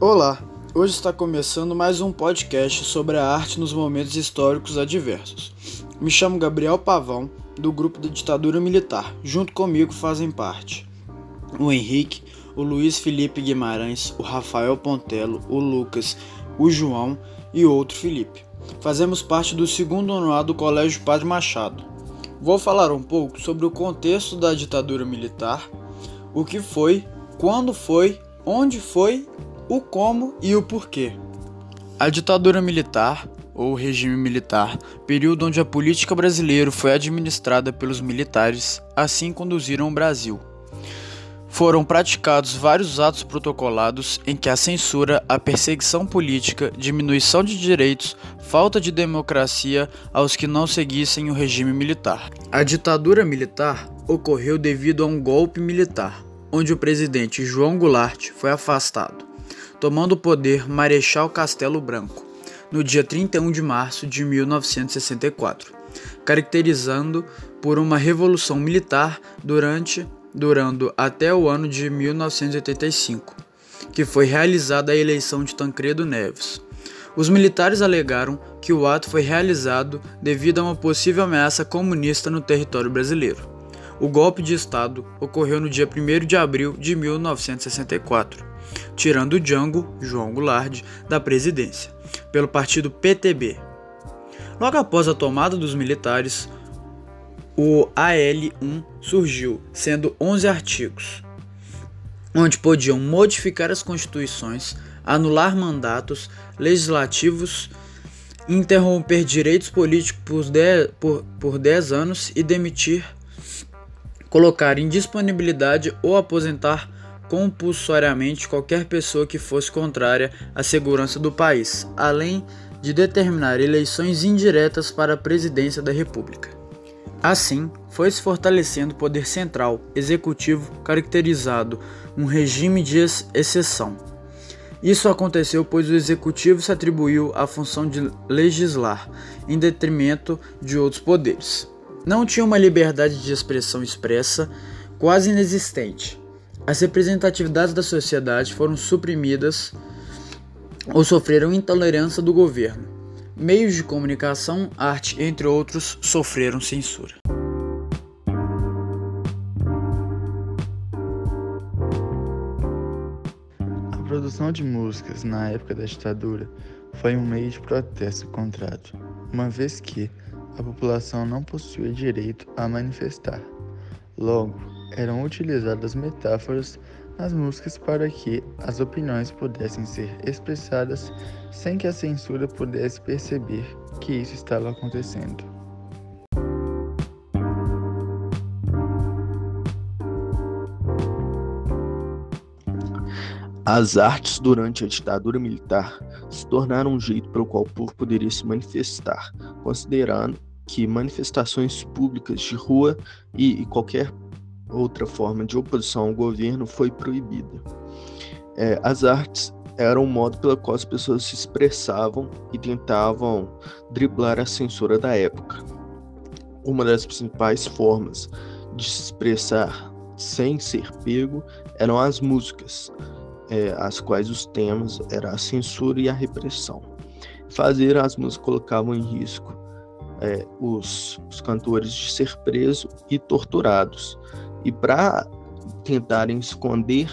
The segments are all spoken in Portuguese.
Olá, hoje está começando mais um podcast sobre a arte nos momentos históricos adversos. Me chamo Gabriel Pavão, do grupo da ditadura militar. Junto comigo fazem parte o Henrique, o Luiz Felipe Guimarães, o Rafael Pontelo, o Lucas, o João e outro Felipe. Fazemos parte do segundo ano do Colégio Padre Machado. Vou falar um pouco sobre o contexto da ditadura militar, o que foi, quando foi, onde foi o como e o porquê. A ditadura militar, ou regime militar, período onde a política brasileira foi administrada pelos militares, assim conduziram o Brasil. Foram praticados vários atos protocolados em que a censura, a perseguição política, diminuição de direitos, falta de democracia aos que não seguissem o regime militar. A ditadura militar ocorreu devido a um golpe militar, onde o presidente João Goulart foi afastado tomando o poder Marechal Castelo Branco, no dia 31 de março de 1964, caracterizando por uma revolução militar durante durando até o ano de 1985, que foi realizada a eleição de Tancredo Neves. Os militares alegaram que o ato foi realizado devido a uma possível ameaça comunista no território brasileiro. O golpe de Estado ocorreu no dia 1 de abril de 1964 tirando Django, João Goulart, da presidência, pelo partido PTB. Logo após a tomada dos militares, o AL1 surgiu, sendo 11 artigos, onde podiam modificar as constituições, anular mandatos legislativos, interromper direitos políticos por 10, por, por 10 anos e demitir, colocar em disponibilidade ou aposentar compulsoriamente qualquer pessoa que fosse contrária à segurança do país, além de determinar eleições indiretas para a presidência da República. Assim, foi se fortalecendo o poder central, executivo, caracterizado um regime de exceção. Isso aconteceu pois o executivo se atribuiu a função de legislar, em detrimento de outros poderes. Não tinha uma liberdade de expressão expressa, quase inexistente, as representatividades da sociedade foram suprimidas ou sofreram intolerância do governo. Meios de comunicação, arte, entre outros, sofreram censura. A produção de músicas na época da ditadura foi um meio de protesto contrário, uma vez que a população não possuía direito a manifestar. Logo, eram utilizadas metáforas nas músicas para que as opiniões pudessem ser expressadas sem que a censura pudesse perceber que isso estava acontecendo. As artes durante a ditadura militar se tornaram um jeito pelo qual o povo poderia se manifestar, considerando que manifestações públicas de rua e, e qualquer outra forma de oposição ao governo foi proibida. É, as artes eram o modo pelo qual as pessoas se expressavam e tentavam driblar a censura da época. Uma das principais formas de se expressar sem ser pego eram as músicas, é, as quais os temas eram a censura e a repressão. Fazer as músicas colocavam em risco é, os, os cantores de ser presos e torturados, e para tentarem esconder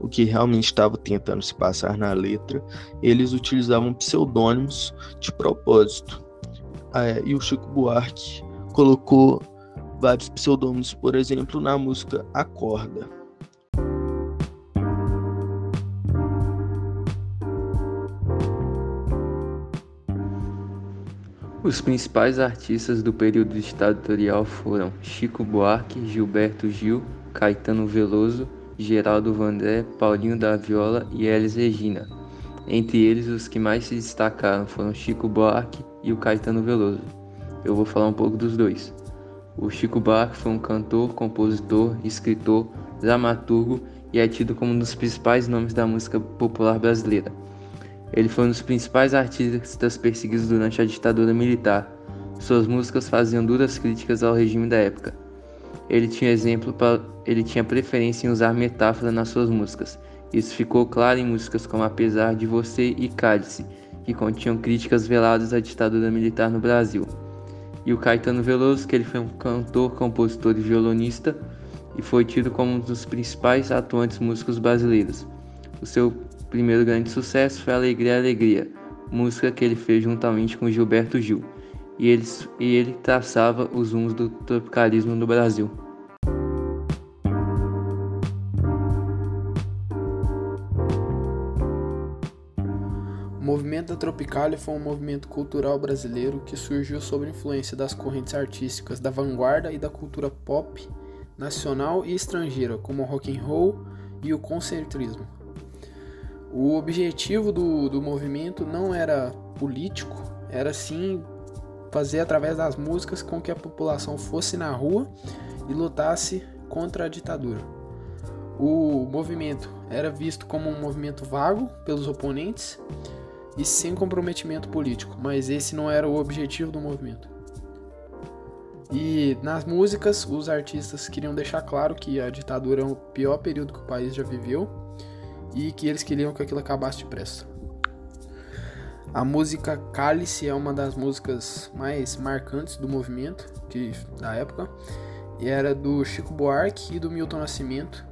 o que realmente estava tentando se passar na letra, eles utilizavam pseudônimos de propósito. É, e o Chico Buarque colocou vários pseudônimos, por exemplo, na música Acorda. Os principais artistas do período ditatorial foram Chico Buarque, Gilberto Gil, Caetano Veloso, Geraldo Vandré, Paulinho da Viola e Elis Regina. Entre eles, os que mais se destacaram foram Chico Buarque e o Caetano Veloso. Eu vou falar um pouco dos dois. O Chico Buarque foi um cantor, compositor, escritor, dramaturgo e é tido como um dos principais nomes da música popular brasileira. Ele foi um dos principais artistas perseguidos durante a ditadura militar. Suas músicas faziam duras críticas ao regime da época. Ele tinha exemplo ele tinha preferência em usar metáfora nas suas músicas, Isso ficou claro em músicas como Apesar de Você e Cálice, que continham críticas veladas à ditadura militar no Brasil. E o Caetano Veloso, que ele foi um cantor, compositor e violonista e foi tido como um dos principais atuantes músicos brasileiros. O seu primeiro grande sucesso foi Alegria, Alegria, música que ele fez juntamente com Gilberto Gil, e ele, e ele traçava os rumos do tropicalismo no Brasil. O movimento da Tropicália foi um movimento cultural brasileiro que surgiu sob influência das correntes artísticas da vanguarda e da cultura pop nacional e estrangeira, como o rock and roll e o concertismo. O objetivo do, do movimento não era político, era sim fazer através das músicas com que a população fosse na rua e lutasse contra a ditadura. O movimento era visto como um movimento vago pelos oponentes e sem comprometimento político, mas esse não era o objetivo do movimento. E nas músicas, os artistas queriam deixar claro que a ditadura é o pior período que o país já viveu e que eles queriam que aquilo acabasse depressa. A música Cálice é uma das músicas mais marcantes do movimento que, da época e era do Chico Buarque e do Milton Nascimento.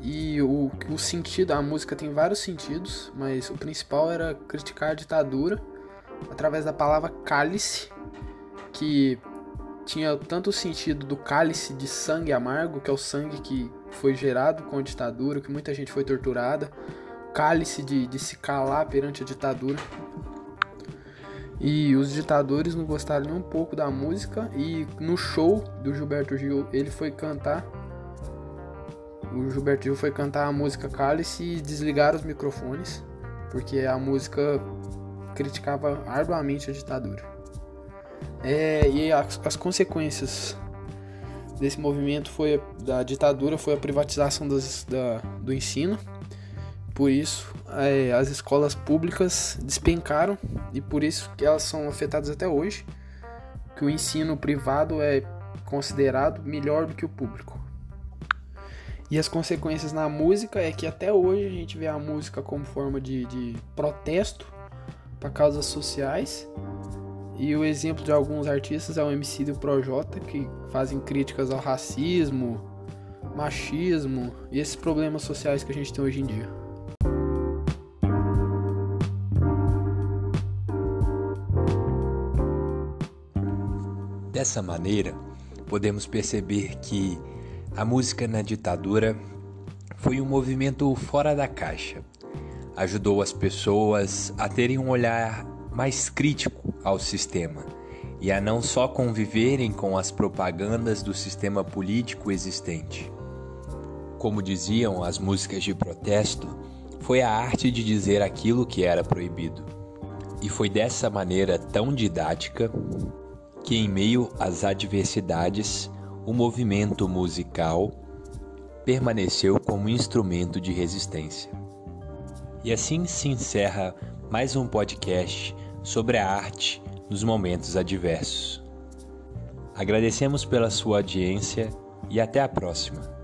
E o, o sentido, a música tem vários sentidos, mas o principal era criticar a ditadura através da palavra cálice, que tinha tanto o sentido do cálice de sangue amargo, que é o sangue que foi gerado com a ditadura, que muita gente foi torturada, cálice de, de se calar perante a ditadura. E os ditadores não gostaram nem um pouco da música e no show do Gilberto Gil ele foi cantar o Gilberto Gil foi cantar a música Cálice e desligaram os microfones, porque a música criticava arduamente a ditadura. É, e as, as, consequências desse movimento foi da ditadura foi a privatização das, da, do ensino. Por isso, é, as escolas públicas despencaram e por isso que elas são afetadas até hoje. Que o ensino privado é considerado melhor do que o público. E as consequências na música é que até hoje a gente vê a música como forma de, de protesto para causas sociais e o exemplo de alguns artistas é o MC do Projota, que fazem críticas ao racismo, machismo e esses problemas sociais que a gente tem hoje em dia. Dessa maneira, podemos perceber que a música na ditadura foi um movimento fora da caixa. Ajudou as pessoas a terem um olhar mais crítico ao sistema e a não só conviverem com as propagandas do sistema político existente. Como diziam as músicas de protesto, foi a arte de dizer aquilo que era proibido. E foi dessa maneira tão didática que, em meio às adversidades, o movimento musical permaneceu como instrumento de resistência. E assim se encerra mais um podcast sobre a arte nos momentos adversos. Agradecemos pela sua audiência e até a próxima.